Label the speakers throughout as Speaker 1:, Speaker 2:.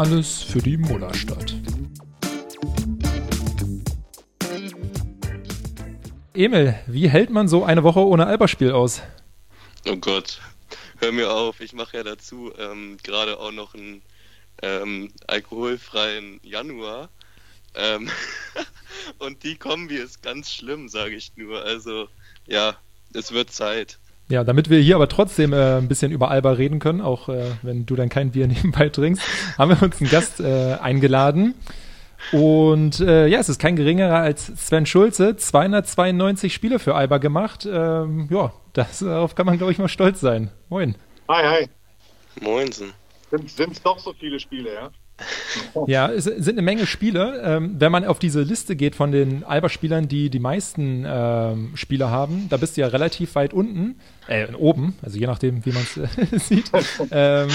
Speaker 1: Alles für die Mullerstadt. Emil, wie hält man so eine Woche ohne Alberspiel aus?
Speaker 2: Oh Gott, hör mir auf. Ich mache ja dazu ähm, gerade auch noch einen ähm, alkoholfreien Januar. Ähm, und die Kombi ist ganz schlimm, sage ich nur. Also ja, es wird Zeit.
Speaker 1: Ja, damit wir hier aber trotzdem äh, ein bisschen über Alba reden können, auch äh, wenn du dann kein Bier nebenbei trinkst, haben wir uns einen Gast äh, eingeladen. Und äh, ja, es ist kein geringerer als Sven Schulze. 292 Spiele für Alba gemacht. Ähm, ja, das, darauf kann man, glaube ich, mal stolz sein. Moin.
Speaker 3: Hi, hi.
Speaker 2: Moinsen.
Speaker 3: Sind es doch so viele Spiele, ja?
Speaker 1: Ja, es sind eine Menge Spiele. Ähm, wenn man auf diese Liste geht von den Alba-Spielern, die die meisten ähm, Spiele haben, da bist du ja relativ weit unten, äh, oben, also je nachdem, wie man es äh, sieht. Ähm,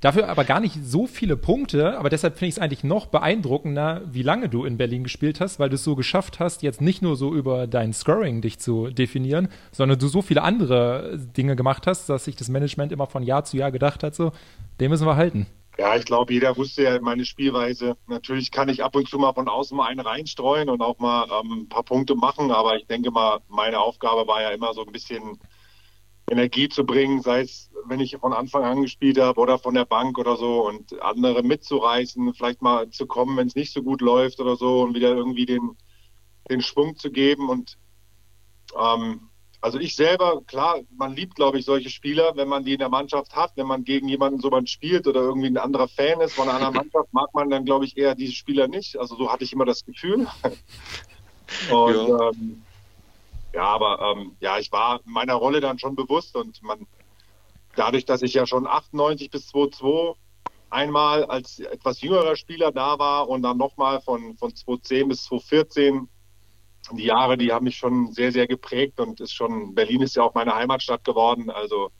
Speaker 1: dafür aber gar nicht so viele Punkte, aber deshalb finde ich es eigentlich noch beeindruckender, wie lange du in Berlin gespielt hast, weil du es so geschafft hast, jetzt nicht nur so über dein Scoring dich zu definieren, sondern du so viele andere Dinge gemacht hast, dass sich das Management immer von Jahr zu Jahr gedacht hat, so, den müssen wir halten.
Speaker 3: Ja, ich glaube, jeder wusste ja meine Spielweise. Natürlich kann ich ab und zu mal von außen mal einen reinstreuen und auch mal ähm, ein paar Punkte machen, aber ich denke mal, meine Aufgabe war ja immer so ein bisschen Energie zu bringen, sei es, wenn ich von Anfang an gespielt habe oder von der Bank oder so und andere mitzureißen, vielleicht mal zu kommen, wenn es nicht so gut läuft oder so und wieder irgendwie den, den Schwung zu geben und ähm, also ich selber, klar, man liebt, glaube ich, solche Spieler, wenn man die in der Mannschaft hat, wenn man gegen jemanden so man spielt oder irgendwie ein anderer Fan ist von einer anderen Mannschaft, mag man dann, glaube ich, eher diese Spieler nicht. Also so hatte ich immer das Gefühl. Und ja, ähm, ja aber ähm, ja, ich war meiner Rolle dann schon bewusst und man, dadurch, dass ich ja schon 98 bis 2002 einmal als etwas jüngerer Spieler da war und dann nochmal von, von 2010 bis 2014 die Jahre, die haben mich schon sehr, sehr geprägt und ist schon, Berlin ist ja auch meine Heimatstadt geworden. Also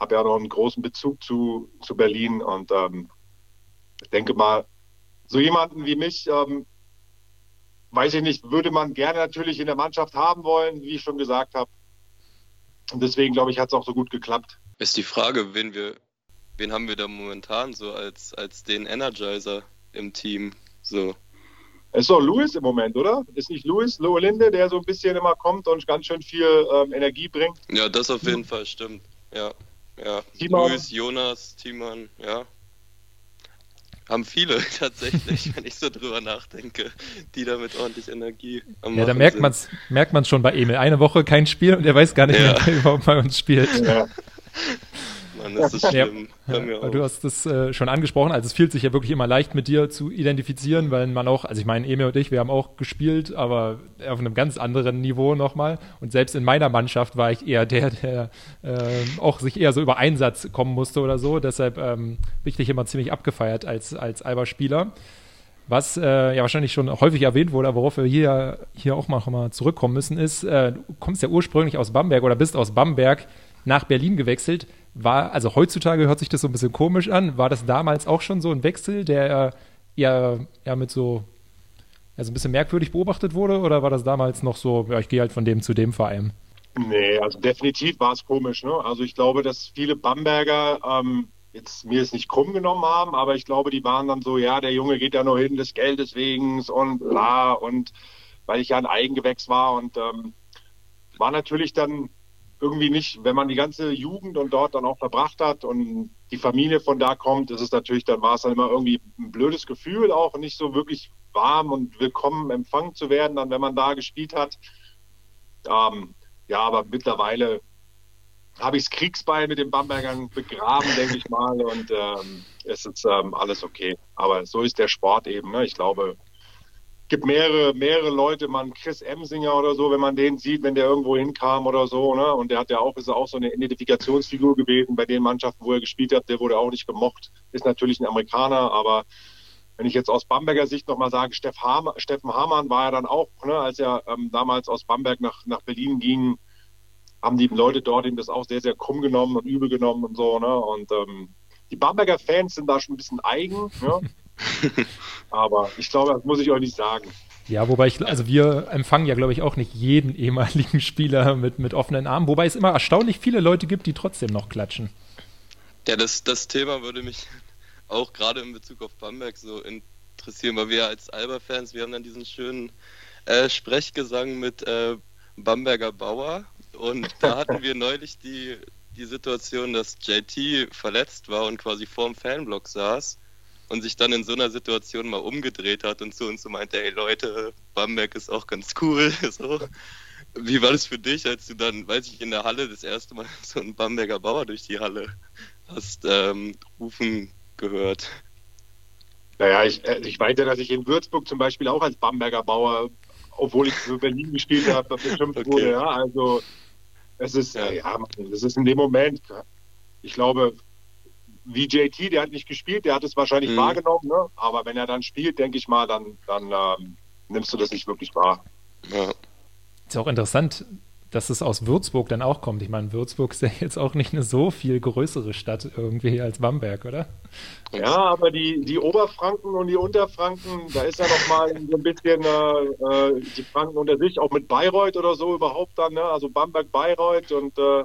Speaker 3: habe ja noch einen großen Bezug zu, zu Berlin und ähm, ich denke mal, so jemanden wie mich, ähm, weiß ich nicht, würde man gerne natürlich in der Mannschaft haben wollen, wie ich schon gesagt habe. Und deswegen, glaube ich, hat es auch so gut geklappt.
Speaker 2: Ist die Frage, wen wir, wen haben wir da momentan so als, als den Energizer im Team? So.
Speaker 3: Ist doch Louis im Moment, oder? Ist nicht Louis Lohelinde, der so ein bisschen immer kommt und ganz schön viel ähm, Energie bringt?
Speaker 2: Ja, das auf jeden Fall stimmt. Ja, ja. Louis, Jonas, Timon, ja. Haben viele tatsächlich, wenn ich so drüber nachdenke, die damit ordentlich Energie
Speaker 1: am Ja, da merkt man es merkt man's schon bei Emil. Eine Woche kein Spiel und er weiß gar nicht, ja. wer überhaupt bei uns spielt. Ja.
Speaker 2: Mann, das ist schlimm.
Speaker 1: Ja, ja, du hast das äh, schon angesprochen. Also es fühlt sich ja wirklich immer leicht mit dir zu identifizieren, weil man auch, also ich meine, Emil und ich, wir haben auch gespielt, aber auf einem ganz anderen Niveau nochmal. Und selbst in meiner Mannschaft war ich eher der, der äh, auch sich eher so über Einsatz kommen musste oder so. Deshalb ähm, bin ich dich immer ziemlich abgefeiert als, als Alba-Spieler. Was äh, ja wahrscheinlich schon häufig erwähnt wurde, aber worauf wir hier, hier auch mal, mal zurückkommen müssen, ist, äh, du kommst ja ursprünglich aus Bamberg oder bist aus Bamberg nach Berlin gewechselt. War, also heutzutage hört sich das so ein bisschen komisch an. War das damals auch schon so ein Wechsel, der ja, ja mit so, ja, so ein bisschen merkwürdig beobachtet wurde? Oder war das damals noch so, ja, ich gehe halt von dem zu dem Verein?
Speaker 3: Nee, also definitiv war es komisch. Ne? Also ich glaube, dass viele Bamberger ähm, jetzt mir es nicht krumm genommen haben, aber ich glaube, die waren dann so, ja, der Junge geht ja nur hin des Geldes wegen und bla und weil ich ja ein Eigengewächs war und ähm, war natürlich dann irgendwie nicht, wenn man die ganze Jugend und dort dann auch verbracht hat und die Familie von da kommt, ist es natürlich, dann war es dann immer irgendwie ein blödes Gefühl auch, nicht so wirklich warm und willkommen empfangen zu werden, dann wenn man da gespielt hat. Ähm, ja, aber mittlerweile habe ich das Kriegsbeil mit den Bambergern begraben, denke ich mal, und ähm, es ist ähm, alles okay. Aber so ist der Sport eben. Ne? Ich glaube, gibt mehrere, mehrere Leute, man Chris Emsinger oder so, wenn man den sieht, wenn der irgendwo hinkam oder so, ne? Und der hat ja auch, ist auch so eine Identifikationsfigur gewesen bei den Mannschaften, wo er gespielt hat, der wurde auch nicht gemocht, ist natürlich ein Amerikaner, aber wenn ich jetzt aus Bamberger Sicht nochmal sage, Steff Hamann, Steffen Hamann war ja dann auch, ne, als er ähm, damals aus Bamberg nach, nach Berlin ging, haben die Leute dort ihm das auch sehr, sehr krumm genommen und übel genommen und so, ne? Und ähm, die Bamberger Fans sind da schon ein bisschen eigen, ne? Aber ich glaube, das muss ich euch nicht sagen.
Speaker 1: Ja, wobei ich, also wir empfangen ja, glaube ich, auch nicht jeden ehemaligen Spieler mit, mit offenen Armen, wobei es immer erstaunlich viele Leute gibt, die trotzdem noch klatschen.
Speaker 2: Ja, das, das Thema würde mich auch gerade in Bezug auf Bamberg so interessieren, weil wir als Alba-Fans, wir haben dann diesen schönen äh, Sprechgesang mit äh, Bamberger Bauer und da hatten wir neulich die, die Situation, dass JT verletzt war und quasi vorm Fanblock saß und sich dann in so einer Situation mal umgedreht hat und zu uns so meinte, ey Leute, Bamberg ist auch ganz cool. So. Wie war das für dich, als du dann, weiß ich, in der Halle das erste Mal so einen Bamberger Bauer durch die Halle hast ähm, rufen gehört?
Speaker 3: Naja, ich, äh, ich weiß ja, dass ich in Würzburg zum Beispiel auch als Bamberger Bauer, obwohl ich für Berlin gespielt habe, bestimmt okay. wurde. Ja, also es ist, ja. ja, es ist in dem Moment, ich glaube, wie JT, der hat nicht gespielt, der hat es wahrscheinlich mhm. wahrgenommen, ne? aber wenn er dann spielt, denke ich mal, dann, dann ähm, nimmst du das nicht wirklich wahr.
Speaker 1: Ja. Ist auch interessant, dass es aus Würzburg dann auch kommt. Ich meine, Würzburg ist ja jetzt auch nicht eine so viel größere Stadt irgendwie als Bamberg, oder?
Speaker 3: Ja, aber die, die Oberfranken und die Unterfranken, da ist ja noch mal so ein bisschen äh, äh, die Franken unter sich, auch mit Bayreuth oder so überhaupt dann, ne? also Bamberg, Bayreuth und äh,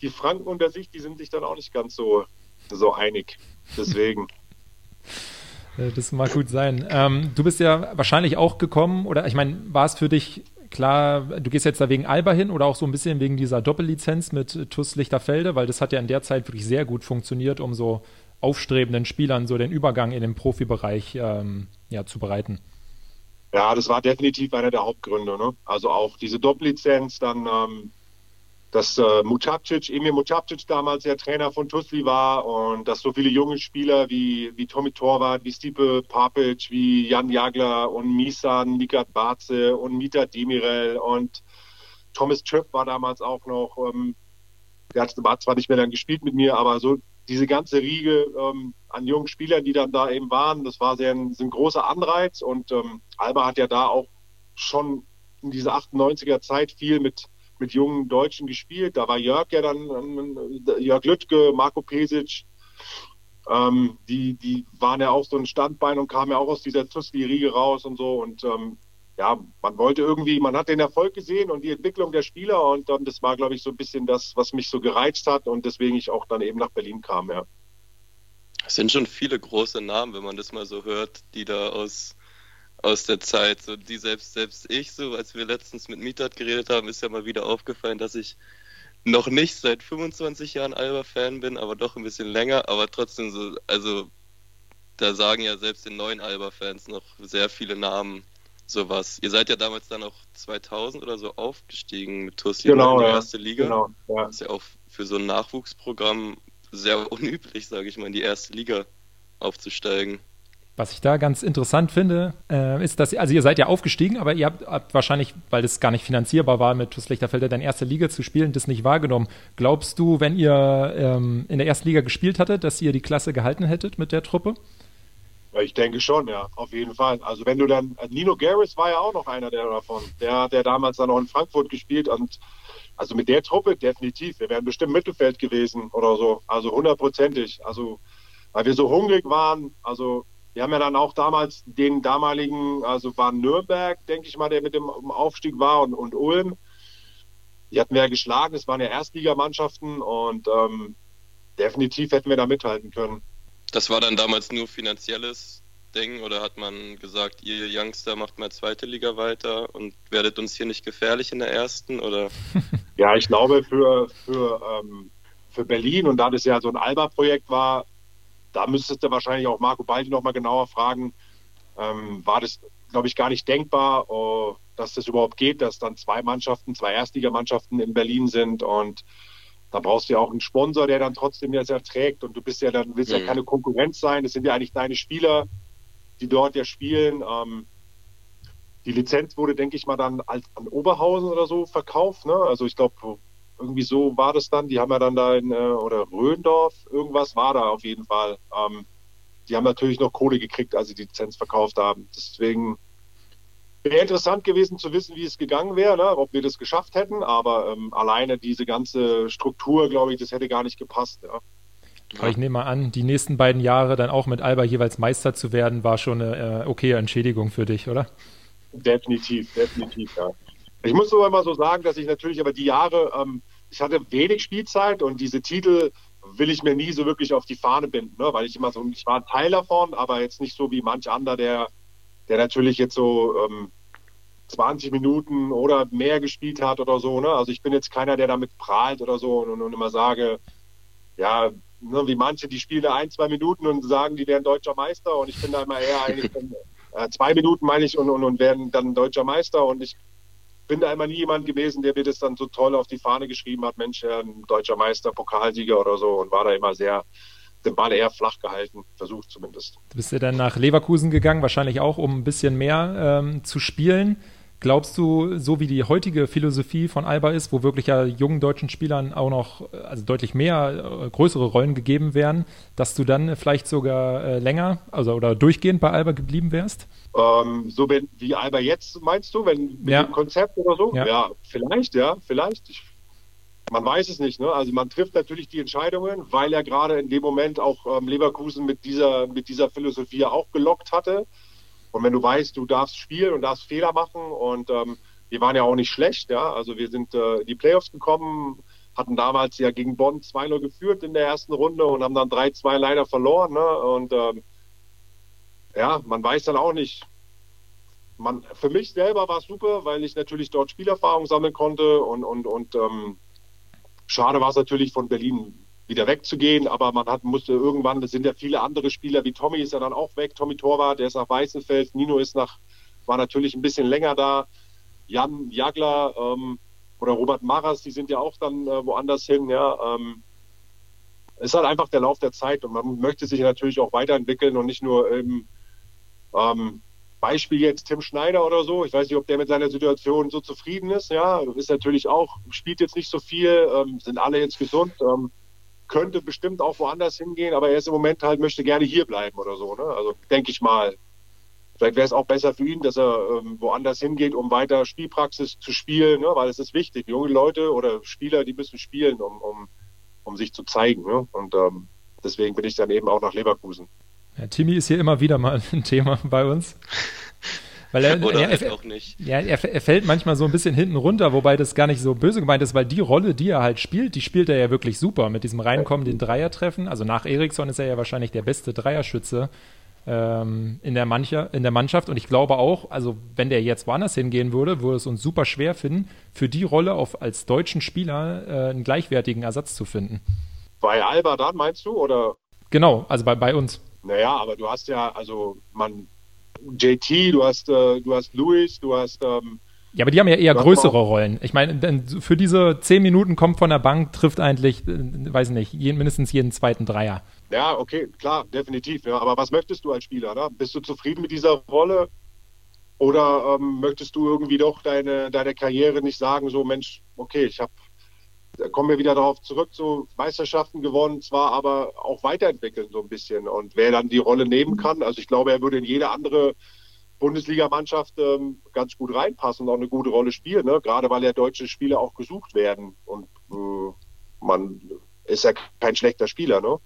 Speaker 3: die Franken unter sich, die sind sich dann auch nicht ganz so so einig. Deswegen.
Speaker 1: Das mag gut sein. Ähm, du bist ja wahrscheinlich auch gekommen, oder ich meine, war es für dich klar, du gehst jetzt da wegen Alba hin oder auch so ein bisschen wegen dieser Doppellizenz mit TUS Lichterfelde, weil das hat ja in der Zeit wirklich sehr gut funktioniert, um so aufstrebenden Spielern so den Übergang in den Profibereich ähm, ja, zu bereiten.
Speaker 3: Ja, das war definitiv einer der Hauptgründe. Ne? Also auch diese Doppellizenz, dann ähm, dass äh, Mutapcic, Emil Mutapcic damals der Trainer von Tusli war und dass so viele junge Spieler wie, wie Tommy Torwart, wie Stipe Papic, wie Jan Jagler und Misan, Mikat Barze und Mita Demirel und Thomas Tripp war damals auch noch, ähm, der hat zwar nicht mehr dann gespielt mit mir, aber so diese ganze Riege ähm, an jungen Spielern, die dann da eben waren, das war sehr ein, ein großer Anreiz und ähm, Alba hat ja da auch schon in dieser 98er Zeit viel mit mit jungen Deutschen gespielt. Da war Jörg ja dann, Jörg Lüttke, Marco Pesic, ähm, die, die waren ja auch so ein Standbein und kamen ja auch aus dieser Tusli-Riege raus und so. Und ähm, ja, man wollte irgendwie, man hat den Erfolg gesehen und die Entwicklung der Spieler und dann, das war, glaube ich, so ein bisschen das, was mich so gereizt hat und deswegen ich auch dann eben nach Berlin kam, ja.
Speaker 2: Es sind schon viele große Namen, wenn man das mal so hört, die da aus aus der Zeit. So die selbst, selbst ich, so als wir letztens mit Mietat geredet haben, ist ja mal wieder aufgefallen, dass ich noch nicht seit 25 Jahren Alba-Fan bin, aber doch ein bisschen länger, aber trotzdem so, also da sagen ja selbst den neuen Alba-Fans noch sehr viele Namen sowas. Ihr seid ja damals dann auch 2000 oder so aufgestiegen mit Tussi
Speaker 3: genau,
Speaker 2: in die
Speaker 3: ja.
Speaker 2: erste Liga.
Speaker 3: Genau,
Speaker 2: ja. Das ist ja auch für so ein Nachwuchsprogramm sehr unüblich, sage ich mal, in die erste Liga aufzusteigen.
Speaker 1: Was ich da ganz interessant finde, äh, ist, dass, also ihr seid ja aufgestiegen, aber ihr habt, habt wahrscheinlich, weil das gar nicht finanzierbar war, mit TuS Lichterfelde deine erste Liga zu spielen, das nicht wahrgenommen. Glaubst du, wenn ihr ähm, in der ersten Liga gespielt hattet, dass ihr die Klasse gehalten hättet mit der Truppe?
Speaker 3: Ich denke schon, ja, auf jeden Fall. Also wenn du dann, Nino Garris war ja auch noch einer der davon, der, der damals dann noch in Frankfurt gespielt und also mit der Truppe definitiv. Wir wären bestimmt Mittelfeld gewesen oder so, also hundertprozentig. Also weil wir so hungrig waren, also wir haben ja dann auch damals den damaligen, also war Nürnberg, denke ich mal, der mit dem Aufstieg war und, und Ulm. Die hatten wir ja geschlagen, es waren ja Erstligamannschaften und ähm, definitiv hätten wir da mithalten können.
Speaker 2: Das war dann damals nur finanzielles Ding oder hat man gesagt, ihr Youngster macht mal zweite Liga weiter und werdet uns hier nicht gefährlich in der ersten oder?
Speaker 3: ja, ich glaube für, für, ähm, für Berlin und da das ja so ein Alba-Projekt war, da müsstest du wahrscheinlich auch Marco Baldi nochmal genauer fragen. Ähm, war das, glaube ich, gar nicht denkbar, oh, dass das überhaupt geht, dass dann zwei Mannschaften, zwei Erstligamannschaften in Berlin sind und da brauchst du ja auch einen Sponsor, der dann trotzdem das erträgt und du bist ja dann, willst mhm. ja keine Konkurrenz sein. Das sind ja eigentlich deine Spieler, die dort ja spielen. Ähm, die Lizenz wurde, denke ich mal, dann als an Oberhausen oder so verkauft. Ne? Also ich glaube, irgendwie so war das dann. Die haben ja dann da in, äh, oder Röndorf, irgendwas war da auf jeden Fall. Ähm, die haben natürlich noch Kohle gekriegt, als sie die Lizenz verkauft haben. Deswegen wäre interessant gewesen zu wissen, wie es gegangen wäre, ne? ob wir das geschafft hätten. Aber ähm, alleine diese ganze Struktur, glaube ich, das hätte gar nicht gepasst. Ja.
Speaker 1: Aber ich nehme mal an, die nächsten beiden Jahre dann auch mit Alba jeweils Meister zu werden, war schon eine äh, okaye Entschädigung für dich, oder?
Speaker 3: Definitiv, definitiv, ja. Ich muss aber immer so sagen, dass ich natürlich aber die Jahre, ähm, ich hatte wenig Spielzeit und diese Titel, will ich mir nie so wirklich auf die Fahne binden, ne? weil ich immer so, ich war ein Teil davon, aber jetzt nicht so wie manch anderer, der, der natürlich jetzt so ähm, 20 Minuten oder mehr gespielt hat oder so. Ne? Also ich bin jetzt keiner, der damit prahlt oder so und, und immer sage, ja, ne, wie manche, die spielen da ein, zwei Minuten und sagen, die wären deutscher Meister und ich bin da immer eher eigentlich äh, zwei Minuten meine ich und, und, und werden dann deutscher Meister und ich bin da immer nie jemand gewesen, der mir das dann so toll auf die Fahne geschrieben hat, Mensch, ein deutscher Meister, Pokalsieger oder so und war da immer sehr den Ball eher flach gehalten, versucht zumindest.
Speaker 1: Du bist ja dann nach Leverkusen gegangen, wahrscheinlich auch, um ein bisschen mehr ähm, zu spielen. Glaubst du, so wie die heutige Philosophie von Alba ist, wo wirklich ja jungen deutschen Spielern auch noch also deutlich mehr äh, größere Rollen gegeben wären, dass du dann vielleicht sogar äh, länger, also oder durchgehend bei Alba geblieben wärst?
Speaker 3: Ähm, so wenn, wie Alba jetzt meinst du, wenn mit
Speaker 1: Ja.
Speaker 3: dem Konzept oder so?
Speaker 1: Ja.
Speaker 3: Ja, vielleicht, ja, vielleicht. Ich, man weiß es nicht. Ne? Also man trifft natürlich die Entscheidungen, weil er gerade in dem Moment auch ähm, Leverkusen mit dieser, mit dieser Philosophie auch gelockt hatte. Und wenn du weißt, du darfst spielen und darfst Fehler machen und ähm, wir waren ja auch nicht schlecht, ja. Also wir sind äh, in die Playoffs gekommen, hatten damals ja gegen Bonn 2-0 geführt in der ersten Runde und haben dann 3-2 leider verloren. Ne? Und ähm, ja, man weiß dann auch nicht. Man, für mich selber war es super, weil ich natürlich dort Spielerfahrung sammeln konnte und, und, und ähm, schade war es natürlich von Berlin wieder wegzugehen, aber man hat, musste irgendwann, das sind ja viele andere Spieler, wie Tommy ist ja dann auch weg, Tommy Torwart, der ist nach Weißenfels, Nino ist nach, war natürlich ein bisschen länger da, Jan Jagler ähm, oder Robert Maras, die sind ja auch dann äh, woanders hin, ja. Ähm, es ist halt einfach der Lauf der Zeit und man möchte sich natürlich auch weiterentwickeln und nicht nur im ähm, Beispiel jetzt Tim Schneider oder so. Ich weiß nicht, ob der mit seiner Situation so zufrieden ist. Ja, ist natürlich auch, spielt jetzt nicht so viel, ähm, sind alle jetzt gesund, ähm, könnte bestimmt auch woanders hingehen, aber er ist im Moment halt, möchte gerne hier bleiben oder so. Ne? Also denke ich mal. Vielleicht wäre es auch besser für ihn, dass er ähm, woanders hingeht, um weiter Spielpraxis zu spielen, ne? weil es ist wichtig. Junge Leute oder Spieler, die müssen spielen, um, um, um sich zu zeigen. Ne? Und ähm, deswegen bin ich dann eben auch nach Leverkusen.
Speaker 1: Ja, Timmy ist hier immer wieder mal ein Thema bei uns. Weil er,
Speaker 2: Oder
Speaker 1: er,
Speaker 2: halt
Speaker 1: er,
Speaker 2: auch nicht.
Speaker 1: ja, er, er fällt manchmal so ein bisschen hinten runter, wobei das gar nicht so böse gemeint ist, weil die Rolle, die er halt spielt, die spielt er ja wirklich super mit diesem Reinkommen, den Dreier treffen. Also nach Eriksson ist er ja wahrscheinlich der beste Dreierschütze ähm, in, der Mancher, in der Mannschaft. Und ich glaube auch, also wenn der jetzt woanders hingehen würde, würde es uns super schwer finden, für die Rolle auf, als deutschen Spieler äh, einen gleichwertigen Ersatz zu finden.
Speaker 3: Bei Alba dann meinst du? Oder
Speaker 1: Genau, also bei, bei uns.
Speaker 3: Naja, aber du hast ja, also man, JT, du hast, äh, du hast Luis, du hast, ähm,
Speaker 1: Ja, aber die haben ja eher größere. Rollen. Ich meine, für diese zehn Minuten kommt von der Bank, trifft eigentlich, äh, weiß ich nicht, jeden, mindestens jeden zweiten Dreier.
Speaker 3: ja, okay, klar, definitiv, ja. Aber was möchtest du als Spieler? Ne? Bist du zufrieden mit dieser Rolle? Oder ähm, möchtest du irgendwie doch deine, deine Karriere nicht sagen, so Mensch, okay, ich habe, da kommen wir wieder darauf zurück, so Meisterschaften gewonnen, zwar aber auch weiterentwickeln so ein bisschen. Und wer dann die Rolle nehmen kann, also ich glaube, er würde in jede andere Bundesligamannschaft ähm, ganz gut reinpassen und auch eine gute Rolle spielen, ne? gerade weil ja deutsche Spieler auch gesucht werden. Und äh, man ist ja kein schlechter Spieler, ne?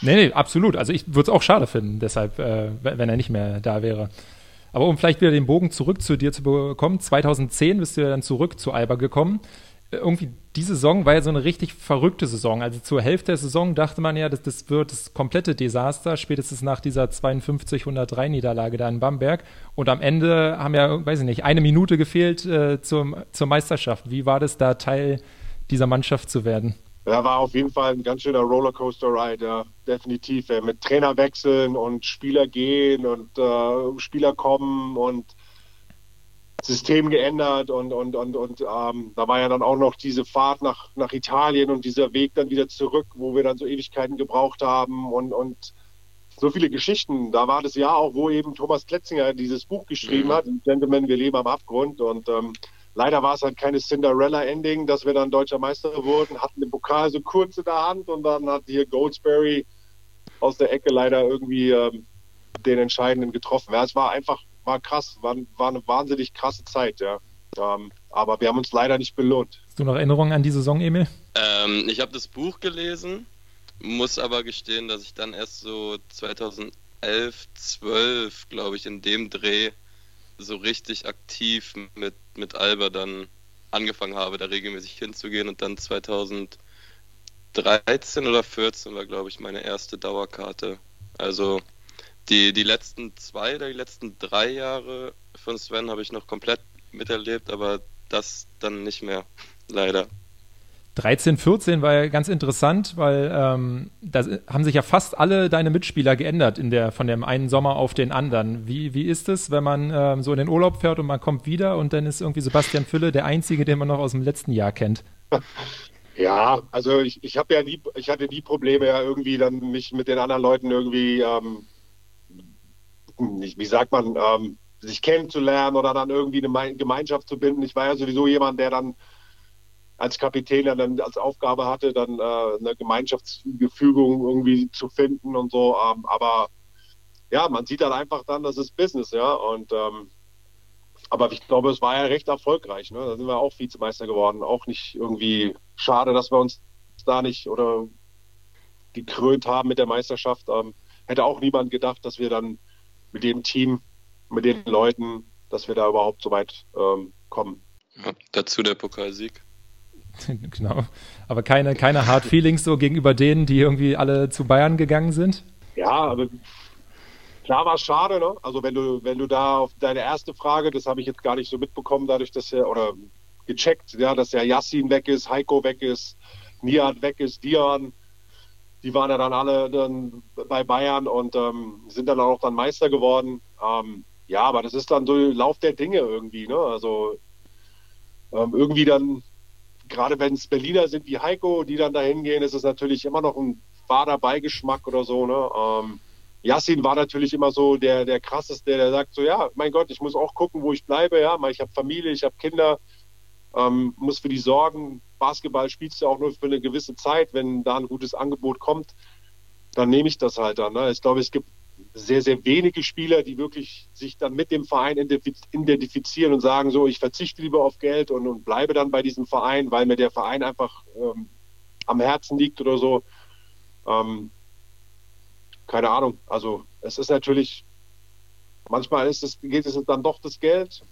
Speaker 1: Nee, nee, absolut. Also ich würde es auch schade finden, deshalb, äh, wenn er nicht mehr da wäre. Aber um vielleicht wieder den Bogen zurück zu dir zu bekommen, 2010 bist du ja dann zurück zu Alba gekommen. Äh, Irgendwie diese Saison war ja so eine richtig verrückte Saison. Also zur Hälfte der Saison dachte man ja, das, das wird das komplette Desaster, spätestens nach dieser 52-103 Niederlage da in Bamberg. Und am Ende haben ja, weiß ich nicht, eine Minute gefehlt äh, zum, zur Meisterschaft. Wie war das da, Teil dieser Mannschaft zu werden?
Speaker 3: Ja, war auf jeden Fall ein ganz schöner Rollercoaster-Ride, ja, definitiv. Ja, mit Trainerwechseln und Spieler gehen und äh, Spieler kommen und System geändert und, und, und, und ähm, da war ja dann auch noch diese Fahrt nach, nach Italien und dieser Weg dann wieder zurück, wo wir dann so Ewigkeiten gebraucht haben und, und so viele Geschichten. Da war das Jahr auch, wo eben Thomas Kletzinger dieses Buch geschrieben
Speaker 2: Mhm.
Speaker 3: hat, Gentlemen, wir leben am Abgrund und ähm, Leider war es halt keine Cinderella-Ending, dass wir dann deutscher Meister wurden, hatten den Pokal so kurz in der Hand und dann hat hier Goldsberry aus der Ecke leider irgendwie ähm, den Entscheidenden getroffen. Ja, es war einfach, war krass, war, war eine wahnsinnig krasse Zeit, ja. Ähm, aber wir haben uns leider nicht belohnt.
Speaker 1: Hast du noch Erinnerungen an die Saison, Emil?
Speaker 2: Ähm, ich habe das Buch gelesen, muss aber gestehen, dass ich dann erst so 2011, 12, glaube ich, in dem Dreh so richtig aktiv mit, mit Alba dann angefangen habe, da regelmäßig hinzugehen und dann 2013 13 oder 14 war, glaube ich, meine erste Dauerkarte. Also die, die letzten zwei oder die letzten drei Jahre von Sven habe ich noch komplett miterlebt, aber das dann nicht mehr, leider.
Speaker 1: 13, 14 war ja ganz interessant, weil ähm, da haben sich ja fast alle deine Mitspieler geändert in der, von dem einen Sommer auf den anderen. Wie, wie ist es, wenn man ähm, so in den Urlaub fährt und man kommt wieder und dann ist irgendwie Sebastian Fülle der Einzige, den man noch aus dem letzten Jahr kennt?
Speaker 3: Ja, also ich, ich habe ja nie, ich hatte nie Probleme, ja irgendwie dann mich mit den anderen Leuten irgendwie, ähm, nicht, wie sagt man, ähm, sich kennenzulernen oder dann irgendwie eine Gemeinschaft zu binden. Ich war ja sowieso jemand, der dann als Kapitän dann als Aufgabe hatte, dann äh, eine Gemeinschaftsgefügung irgendwie zu finden und so. Ähm, aber ja, man sieht dann einfach dann, das ist Business, ja. Und ähm, aber ich glaube, es war ja recht erfolgreich. Ne? Da sind wir auch Vizemeister geworden. Auch nicht irgendwie schade, dass wir uns da nicht oder gekrönt haben mit der Meisterschaft. Ähm, hätte auch niemand gedacht, dass wir dann mit dem Team, mit den Leuten, dass wir da überhaupt so weit ähm, kommen.
Speaker 2: Ja, dazu der Pokalsieg.
Speaker 1: genau. Aber keine, keine Hard Feelings so gegenüber denen, die irgendwie alle zu Bayern gegangen sind?
Speaker 3: Ja, aber klar war es schade, ne? Also wenn du, wenn du da auf deine erste Frage, das habe ich jetzt gar nicht so mitbekommen, dadurch, dass er, oder gecheckt, ja, dass ja Yassin weg ist, Heiko weg ist, Nihat weg ist, Dian, die waren ja dann alle dann bei Bayern und ähm, sind dann auch dann Meister geworden. Ähm, ja, aber das ist dann so Lauf der Dinge irgendwie, ne? Also ähm, irgendwie dann gerade wenn es Berliner sind wie Heiko, die dann dahin gehen, ist es natürlich immer noch ein fader Beigeschmack oder so. Ne? Ähm, Yassin war natürlich immer so der, der krasseste, der sagt so, ja, mein Gott, ich muss auch gucken, wo ich bleibe. Ja, ich habe Familie, ich habe Kinder, ähm, muss für die sorgen. Basketball spielst du auch nur für eine gewisse Zeit. Wenn da ein gutes Angebot kommt, dann nehme ich das halt dann. Ne? Ich glaube, es gibt sehr, sehr wenige Spieler, die wirklich sich dann mit dem Verein identifizieren und sagen, so, ich verzichte lieber auf Geld und, und bleibe dann bei diesem Verein, weil mir der Verein einfach ähm, am Herzen liegt oder so. Ähm, keine Ahnung. Also es ist natürlich, manchmal ist es, geht es dann doch das Geld.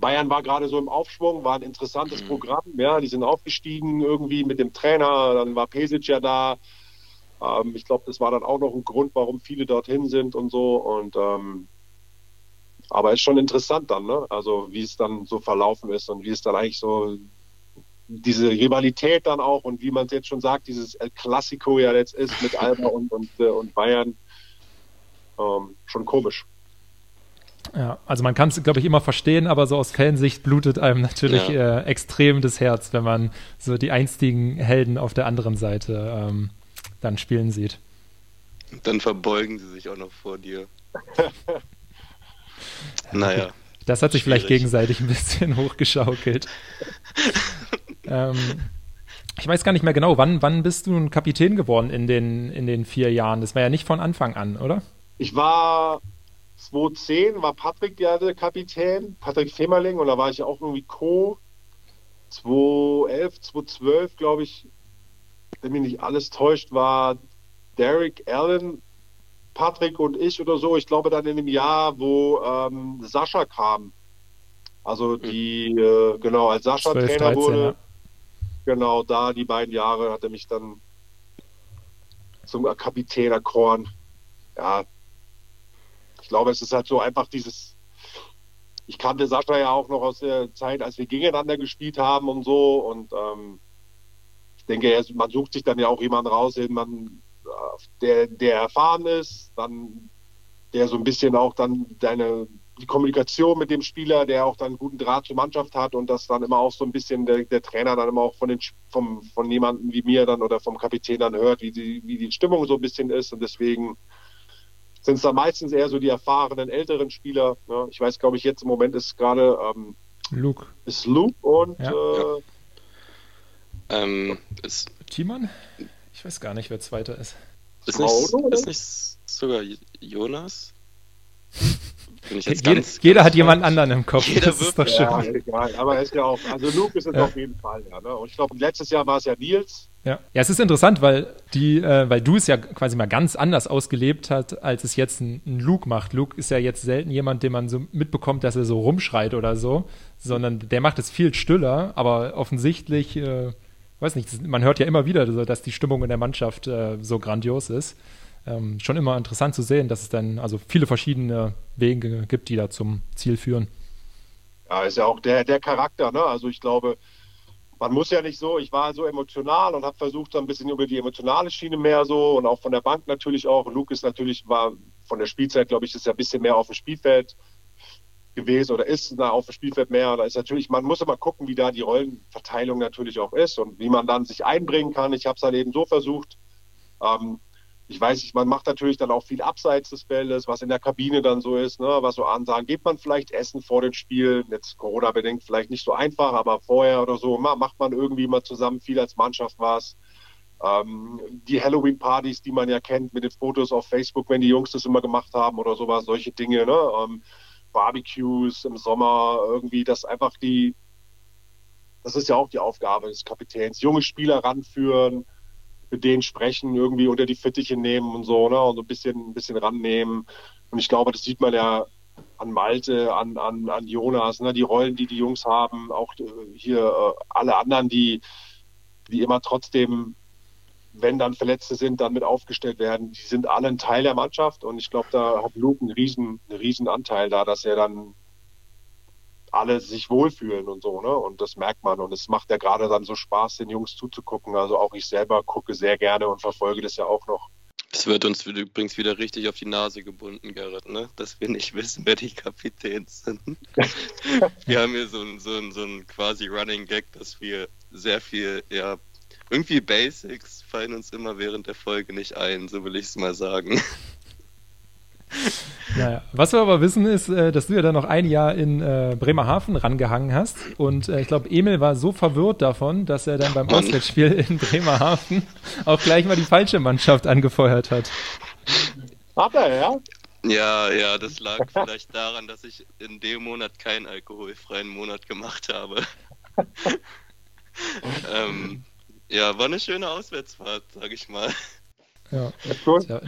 Speaker 3: Bayern war gerade so im Aufschwung, war ein interessantes mhm. Programm. Ja, die sind aufgestiegen irgendwie mit dem Trainer. Dann war Pesic ja da. Ähm, ich glaube, das war dann auch noch ein Grund, warum viele dorthin sind und so. Und ähm, aber ist schon interessant dann, ne? Also wie es dann so verlaufen ist und wie es dann eigentlich so diese Rivalität dann auch und wie man es jetzt schon sagt, dieses El Clasico ja jetzt ist mit Alba und, und, äh, und Bayern, ähm, schon komisch.
Speaker 1: Ja, also man kann es, glaube ich, immer verstehen, aber so aus Fansicht blutet einem natürlich ja. äh, extrem das Herz, wenn man so die einstigen Helden auf der anderen Seite ähm, dann spielen sieht.
Speaker 2: Dann verbeugen sie sich auch noch vor dir. naja.
Speaker 1: Das hat sich schwierig. vielleicht gegenseitig ein bisschen hochgeschaukelt. ähm, ich weiß gar nicht mehr genau, wann, wann bist du ein Kapitän geworden in den, in den vier Jahren? Das war ja nicht von Anfang an, oder?
Speaker 3: Ich war 2010, war Patrick der Kapitän, Patrick Femerling, und da war ich ja auch irgendwie Co. 2011, 2012, glaube ich, wenn mich nicht alles täuscht, war Derek Allen, Patrick und ich oder so, ich glaube dann in dem Jahr, wo ähm, Sascha kam. Also hm. die, äh, genau, als Sascha 12, Trainer 13, wurde, ja. genau da die beiden Jahre hat er mich dann zum Kapitän erkoren. Ja, ich glaube, es ist halt so einfach dieses, ich kannte Sascha ja auch noch aus der Zeit, als wir gegeneinander gespielt haben und so. Und ähm, denke, man sucht sich dann ja auch jemanden raus, den man, der, der erfahren ist, dann der so ein bisschen auch dann deine die Kommunikation mit dem Spieler, der auch dann einen guten Draht zur Mannschaft hat und das dann immer auch so ein bisschen der, der Trainer dann immer auch von den vom, von jemandem wie mir dann oder vom Kapitän dann hört, wie die, wie die Stimmung so ein bisschen ist. Und deswegen sind es dann meistens eher so die erfahrenen älteren Spieler. Ja, ich weiß, glaube ich, jetzt im Moment ist gerade ähm,
Speaker 1: Luke.
Speaker 3: Ist Luke und ja.
Speaker 2: Äh, ähm,
Speaker 1: ist Timon? Ich weiß gar nicht, wer Zweiter ist.
Speaker 2: Ist nicht, ist nicht sogar Jonas?
Speaker 1: Jeder, ganz, jeder hat jemanden anderen im Kopf.
Speaker 2: Jeder das ist doch schön. Ja,
Speaker 3: egal. Aber er ist ja auch, also Luke ist es ja. auf jeden Fall, ja. Ne? Und ich glaube, letztes Jahr war es ja Nils.
Speaker 1: Ja. ja, es ist interessant, weil die, äh, weil du es ja quasi mal ganz anders ausgelebt hast, als es jetzt ein, ein, Luke macht. Luke ist ja jetzt selten jemand, den man so mitbekommt, dass er so rumschreit oder so, sondern der macht es viel stiller, aber offensichtlich äh, weiß nicht, man hört ja immer wieder, dass die Stimmung in der Mannschaft äh, so grandios ist. Ähm, schon immer interessant zu sehen, dass es dann also viele verschiedene Wege gibt, die da zum Ziel führen.
Speaker 3: Ja, ist ja auch der, der Charakter, ne? Also ich glaube, man muss ja nicht so, ich war so emotional und habe versucht, so ein bisschen über die emotionale Schiene mehr so und auch von der Bank natürlich auch. Luke ist natürlich, war von der Spielzeit, glaube ich, ist ja ein bisschen mehr auf dem Spielfeld gewesen oder ist da auf dem Spielfeld mehr. Da ist natürlich, man muss immer gucken, wie da die Rollenverteilung natürlich auch ist und wie man dann sich einbringen kann. Ich habe es dann eben so versucht. Ähm, ich weiß nicht, man macht natürlich dann auch viel abseits des Feldes, was in der Kabine dann so ist, ne, was so Ansagen. Gibt man vielleicht Essen vor dem Spiel? Jetzt Corona-bedingt vielleicht nicht so einfach, aber vorher oder so macht man irgendwie mal zusammen viel als Mannschaft was. Ähm, die Halloween-Partys, die man ja kennt mit den Fotos auf Facebook, wenn die Jungs das immer gemacht haben oder sowas, solche Dinge, ne? Ähm, Barbecues im Sommer, irgendwie, das einfach die, das ist ja auch die Aufgabe des Kapitäns, junge Spieler ranführen, mit denen sprechen, irgendwie unter die Fittiche nehmen und so, ne? Und so ein bisschen, ein bisschen rannehmen. Und ich glaube, das sieht man ja an Malte, an, an, an Jonas, ne? die Rollen, die die Jungs haben, auch äh, hier äh, alle anderen, die, die immer trotzdem, wenn dann Verletzte sind, dann mit aufgestellt werden, die sind alle ein Teil der Mannschaft. Und ich glaube, da hat Luke einen riesen, einen riesen Anteil da, dass er dann alle sich wohlfühlen und so, ne? Und das merkt man. Und es macht ja gerade dann so Spaß, den Jungs zuzugucken. Also auch ich selber gucke sehr gerne und verfolge das ja auch noch.
Speaker 2: Das wird uns übrigens wieder richtig auf die Nase gebunden, Gerrit, ne? Dass wir nicht wissen, wer die Kapitäns sind. wir haben hier so ein, so, ein, so ein quasi Running Gag, dass wir sehr viel, ja, irgendwie Basics fallen uns immer während der Folge nicht ein, so will ich es mal sagen.
Speaker 1: Naja. Was wir aber wissen ist, äh, dass du ja dann noch ein Jahr in äh, Bremerhaven rangehangen hast. Und äh, ich glaube, Emil war so verwirrt davon, dass er dann beim Auswärtsspiel in Bremerhaven auch gleich mal die falsche Mannschaft angefeuert hat.
Speaker 3: Hat er, ja?
Speaker 2: Ja, ja, das lag vielleicht daran, dass ich in dem Monat keinen alkoholfreien Monat gemacht habe. ähm, ja, war eine schöne Auswärtsfahrt, sag ich mal.
Speaker 1: Ja, cool. Ja,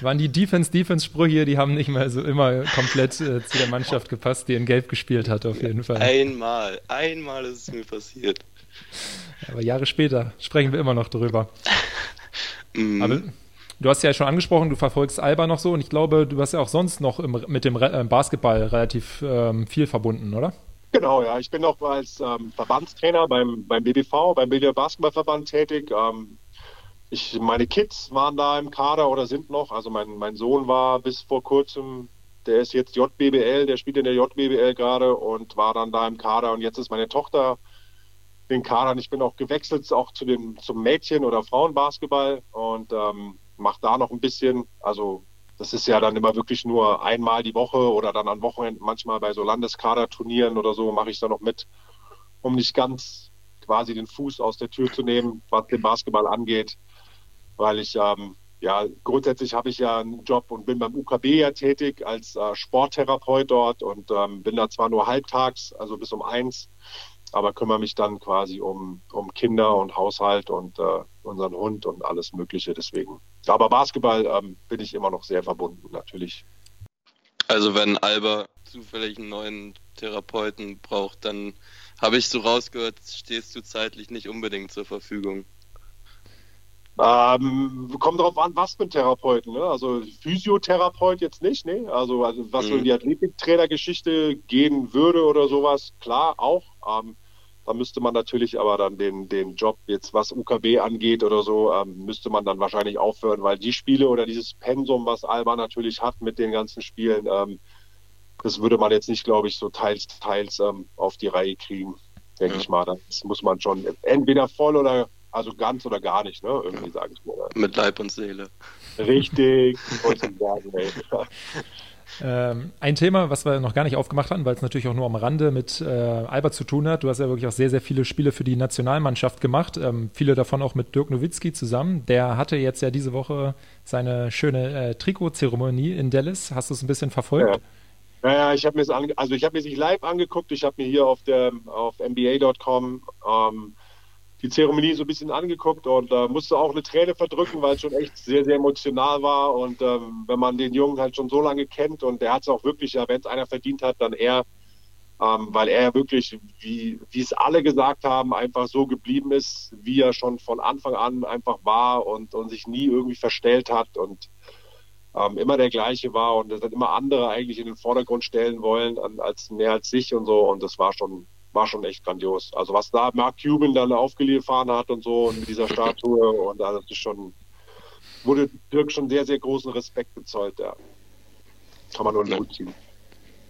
Speaker 1: waren die Defense-Defense-Sprüche, die haben nicht mehr so immer komplett äh, zu der Mannschaft gepasst, die in Gelb gespielt hat, auf jeden Fall.
Speaker 2: Einmal, einmal ist es mir passiert.
Speaker 1: Aber Jahre später sprechen wir immer noch drüber. mm. Aber du hast ja schon angesprochen, du verfolgst Alba noch so und ich glaube, du hast ja auch sonst noch im, mit dem Re äh, Basketball relativ ähm, viel verbunden, oder?
Speaker 3: Genau, ja. Ich bin auch als ähm, Verbandstrainer beim, beim BBV, beim Bilder Basketballverband tätig. Ähm, ich, meine Kids waren da im Kader oder sind noch. Also mein, mein Sohn war bis vor kurzem, der ist jetzt JBBL, der spielt in der JBBL gerade und war dann da im Kader. Und jetzt ist meine Tochter den Kader. Und ich bin auch gewechselt auch zu dem, zum Mädchen- oder Frauenbasketball und ähm, mache da noch ein bisschen. Also das ist ja dann immer wirklich nur einmal die Woche oder dann an Wochenenden manchmal bei so Landeskaderturnieren oder so mache ich da noch mit, um nicht ganz quasi den Fuß aus der Tür zu nehmen, was den Basketball angeht weil ich ähm, ja grundsätzlich habe ich ja einen Job und bin beim UKB ja tätig als äh, Sporttherapeut dort und ähm, bin da zwar nur halbtags, also bis um eins, aber kümmere mich dann quasi um, um Kinder und Haushalt und äh, unseren Hund und alles Mögliche. Deswegen. Aber Basketball ähm, bin ich immer noch sehr verbunden, natürlich.
Speaker 2: Also wenn Alba zufällig einen neuen Therapeuten braucht, dann habe ich so rausgehört, stehst du zeitlich nicht unbedingt zur Verfügung.
Speaker 3: Ähm, kommt darauf an, was für ein Therapeuten. Ne? Also Physiotherapeut jetzt nicht, ne? Also, also was mhm. so in die Athletiktrainergeschichte gehen würde oder sowas, klar auch. Ähm, da müsste man natürlich aber dann den, den Job jetzt, was UKB angeht oder so, ähm, müsste man dann wahrscheinlich aufhören, weil die Spiele oder dieses Pensum, was Alba natürlich hat mit den ganzen Spielen, ähm, das würde man jetzt nicht, glaube ich, so teils, teils ähm, auf die Reihe kriegen, denke ja. ich mal. Das muss man schon entweder voll oder also ganz oder gar nicht, ne? Irgendwie sage ich mal.
Speaker 2: Mit Leib und Seele.
Speaker 3: Richtig.
Speaker 1: ähm, ein Thema, was wir noch gar nicht aufgemacht hatten, weil es natürlich auch nur am Rande mit äh, Albert zu tun hat. Du hast ja wirklich auch sehr, sehr viele Spiele für die Nationalmannschaft gemacht. Ähm, viele davon auch mit Dirk Nowitzki zusammen. Der hatte jetzt ja diese Woche seine schöne äh, Trikotzeremonie in Dallas. Hast du es ein bisschen verfolgt?
Speaker 3: Ja. Naja, ich habe mir es also ich habe mir nicht live angeguckt, ich habe mir hier auf der auf NBA.com ähm, die Zeremonie so ein bisschen angeguckt und äh, musste auch eine Träne verdrücken, weil es schon echt sehr, sehr emotional war. Und ähm, wenn man den Jungen halt schon so lange kennt und der hat es auch wirklich, ja, wenn es einer verdient hat, dann er, ähm, weil er wirklich, wie, es alle gesagt haben, einfach so geblieben ist, wie er schon von Anfang an einfach war und, und sich nie irgendwie verstellt hat und ähm, immer der gleiche war und das hat immer andere eigentlich in den Vordergrund stellen wollen, an, als mehr als sich und so. Und das war schon, war schon echt grandios. Also was da Mark Cuban dann aufgeliefert hat und so und mit dieser Statue und das ist schon, wurde Dirk schon sehr, sehr großen Respekt gezollt, ja. Kann man nur einen Hut ziehen.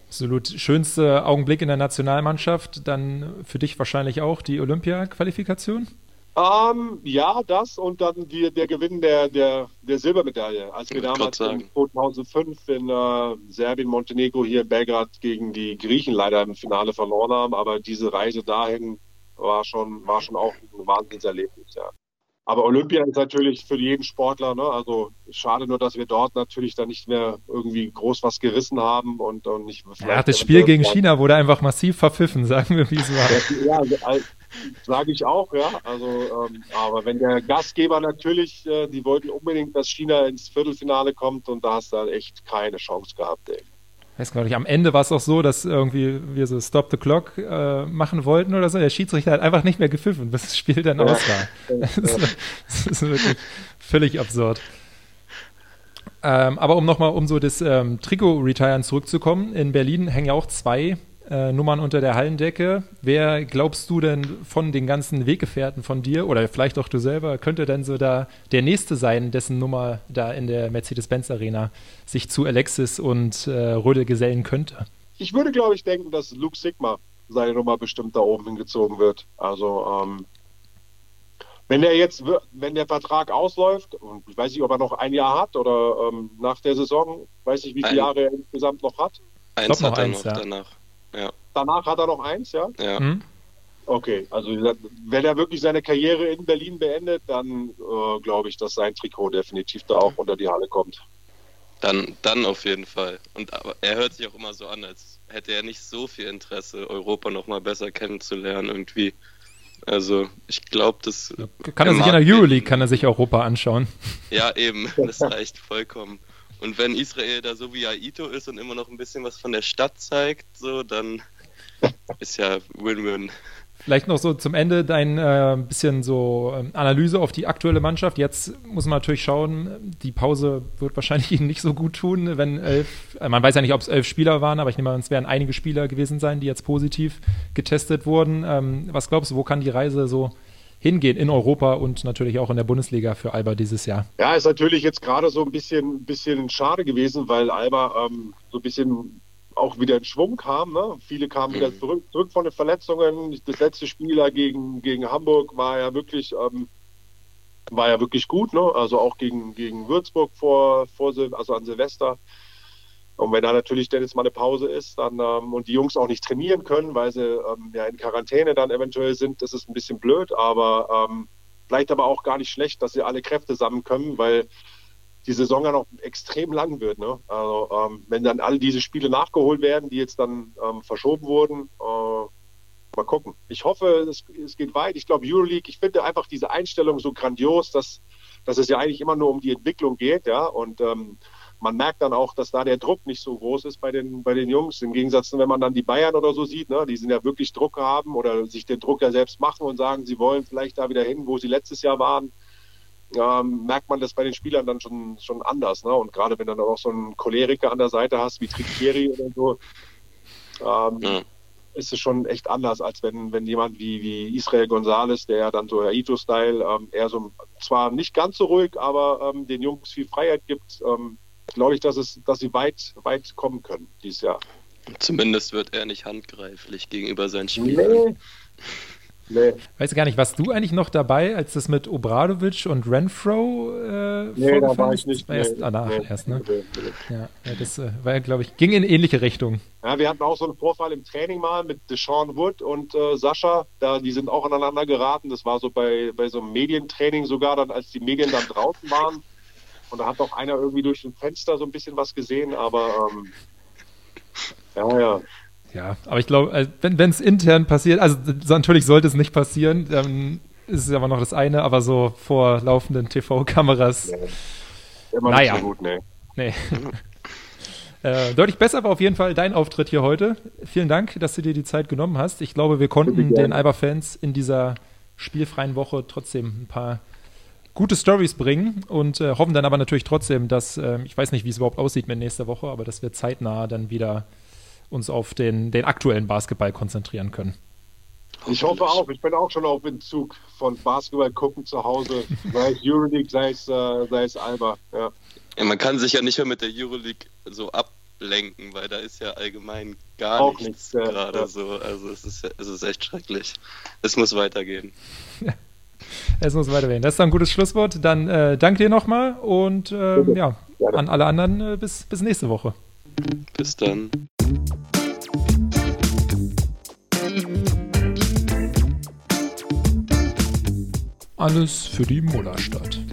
Speaker 1: Absolut. Schönste Augenblick in der Nationalmannschaft, dann für dich wahrscheinlich auch die Olympia-Qualifikation?
Speaker 3: Ähm, ja, das und dann die, der Gewinn der, der, der Silbermedaille. Als wir damals in 2005 in äh, Serbien, Montenegro hier in Belgrad gegen die Griechen leider im Finale verloren haben. Aber diese Reise dahin war schon, war schon auch ein Wahnsinnserlebnis, ja. Aber Olympia ist natürlich für jeden Sportler, ne? also schade nur, dass wir dort natürlich dann nicht mehr irgendwie groß was gerissen haben und, und nicht.
Speaker 1: Ja, das Spiel gegen China wurde einfach massiv verpfiffen, sagen wir, wie es war.
Speaker 3: Ja, also, sage ich auch, ja. Also, ähm, aber wenn der Gastgeber natürlich, äh, die wollten unbedingt, dass China ins Viertelfinale kommt und da hast du halt echt keine Chance gehabt, ey
Speaker 1: weiß gar nicht, am Ende war es auch so, dass irgendwie wir so Stop the Clock äh, machen wollten oder so. Der Schiedsrichter hat einfach nicht mehr gepfiffen, bis das Spiel dann aus war. Das ist, das ist wirklich völlig absurd. Ähm, aber um nochmal um so das ähm, Trikot-Retiren zurückzukommen, in Berlin hängen ja auch zwei äh, Nummern unter der Hallendecke. Wer glaubst du denn von den ganzen Weggefährten von dir oder vielleicht auch du selber, könnte denn so da der Nächste sein, dessen Nummer da in der Mercedes-Benz Arena sich zu Alexis und äh, Röde gesellen könnte?
Speaker 3: Ich würde, glaube ich, denken, dass Luke Sigma seine Nummer bestimmt da oben hingezogen wird. Also, ähm, wenn der jetzt, wenn der Vertrag ausläuft, und ich weiß nicht, ob er noch ein Jahr hat oder ähm, nach der Saison, weiß ich, wie viele ein, Jahre er insgesamt noch hat.
Speaker 2: Eins hat er noch ja. danach. Ja.
Speaker 3: Danach hat er noch eins, ja?
Speaker 2: Ja. Hm?
Speaker 3: Okay, also wenn er wirklich seine Karriere in Berlin beendet, dann äh, glaube ich, dass sein Trikot definitiv da auch unter die Halle kommt.
Speaker 2: Dann, dann auf jeden Fall. Und aber er hört sich auch immer so an, als hätte er nicht so viel Interesse, Europa noch mal besser kennenzulernen irgendwie. Also ich glaube, das
Speaker 1: kann er sich in der Euroleague kann er sich Europa anschauen.
Speaker 2: Ja, eben, das reicht vollkommen. Und wenn Israel da so wie Aito ist und immer noch ein bisschen was von der Stadt zeigt, so, dann ist ja Win-Win.
Speaker 1: Vielleicht noch so zum Ende dein äh, bisschen so äh, Analyse auf die aktuelle Mannschaft. Jetzt muss man natürlich schauen, die Pause wird wahrscheinlich ihnen nicht so gut tun, wenn elf, äh, man weiß ja nicht, ob es elf Spieler waren, aber ich nehme an, es werden einige Spieler gewesen sein, die jetzt positiv getestet wurden. Ähm, was glaubst du, wo kann die Reise so hingehen in Europa und natürlich auch in der Bundesliga für Alba dieses Jahr.
Speaker 3: Ja, ist natürlich jetzt gerade so ein bisschen, bisschen schade gewesen, weil Alba ähm, so ein bisschen auch wieder in Schwung kam. Ne? Viele kamen wieder mhm. zurück, zurück von den Verletzungen. Das letzte Spiel gegen, gegen Hamburg war ja wirklich, ähm, war ja wirklich gut. Ne? Also auch gegen, gegen Würzburg vor, vor also an Silvester. Und wenn da natürlich dann jetzt mal eine Pause ist dann, ähm, und die Jungs auch nicht trainieren können, weil sie ähm, ja in Quarantäne dann eventuell sind, das ist ein bisschen blöd, aber ähm, vielleicht aber auch gar nicht schlecht, dass sie alle Kräfte sammeln können, weil die Saison ja noch extrem lang wird. Ne? Also ähm, wenn dann all diese Spiele nachgeholt werden, die jetzt dann ähm, verschoben wurden, äh, mal gucken. Ich hoffe, es, es geht weit. Ich glaube, Euroleague, ich finde einfach diese Einstellung so grandios, dass, dass es ja eigentlich immer nur um die Entwicklung geht, ja. Und ähm, man merkt dann auch, dass da der Druck nicht so groß ist bei den, bei den Jungs. Im Gegensatz, wenn man dann die Bayern oder so sieht, ne, die sind ja wirklich Druck haben oder sich den Druck ja selbst machen und sagen, sie wollen vielleicht da wieder hin, wo sie letztes Jahr waren. Ähm, merkt man das bei den Spielern dann schon, schon anders. Ne? Und gerade wenn du dann auch so einen Choleriker an der Seite hast, wie Tricchieri oder so, ähm, ja. ist es schon echt anders, als wenn, wenn jemand wie, wie Israel Gonzalez, der ja dann so Aito-Style, ähm, eher so zwar nicht ganz so ruhig, aber ähm, den Jungs viel Freiheit gibt, ähm, glaube ich, dass, es, dass sie weit, weit kommen können dieses Jahr.
Speaker 2: Zumindest wird er nicht handgreiflich gegenüber seinen Spielern. Nee.
Speaker 1: Nee. Weißt du gar nicht, warst du eigentlich noch dabei, als das mit Obradovic und Renfro äh,
Speaker 3: Nee, da war ich nicht.
Speaker 1: War erst danach nee, erst, ne? Nee, ja, das äh, war, glaube ich, ging in ähnliche Richtung.
Speaker 3: Ja, wir hatten auch so einen Vorfall im Training mal mit Deshaun Wood und äh, Sascha. Da, die sind auch aneinander geraten. Das war so bei, bei so einem Medientraining sogar, dann, als die Medien dann draußen waren. Und da hat auch einer irgendwie durch ein Fenster so ein bisschen was gesehen, aber ähm, ja, ja.
Speaker 1: Ja, aber ich glaube, äh, wenn es intern passiert, also natürlich sollte es nicht passieren, dann ist es aber noch das eine, aber so vor laufenden TV-Kameras.
Speaker 3: Nee. Immer naja. nicht so gut, nee.
Speaker 1: Nee. Äh, deutlich besser war auf jeden Fall dein Auftritt hier heute. Vielen Dank, dass du dir die Zeit genommen hast. Ich glaube, wir konnten den Alba-Fans in dieser spielfreien Woche trotzdem ein paar gute Stories bringen und äh, hoffen dann aber natürlich trotzdem, dass, äh, ich weiß nicht, wie es überhaupt aussieht mit nächster Woche, aber dass wir zeitnah dann wieder uns auf den, den aktuellen Basketball konzentrieren können.
Speaker 3: Ich hoffe auch. Ich bin auch schon auf Entzug von Basketball gucken zu Hause. Sei es Euroleague, sei es, äh, sei es Alba. Ja.
Speaker 2: ja. man kann sich ja nicht mehr mit der Euroleague so ablenken, weil da ist ja allgemein gar auch nichts, nichts gerade ja. so. Also es ist, es ist echt schrecklich. Es muss weitergehen.
Speaker 1: es muss weitergehen. Das ist ein gutes Schlusswort. Dann äh, danke dir nochmal und äh, ja, an alle anderen äh, bis, bis nächste Woche.
Speaker 2: Bis dann.
Speaker 1: Alles für die Mullerstadt.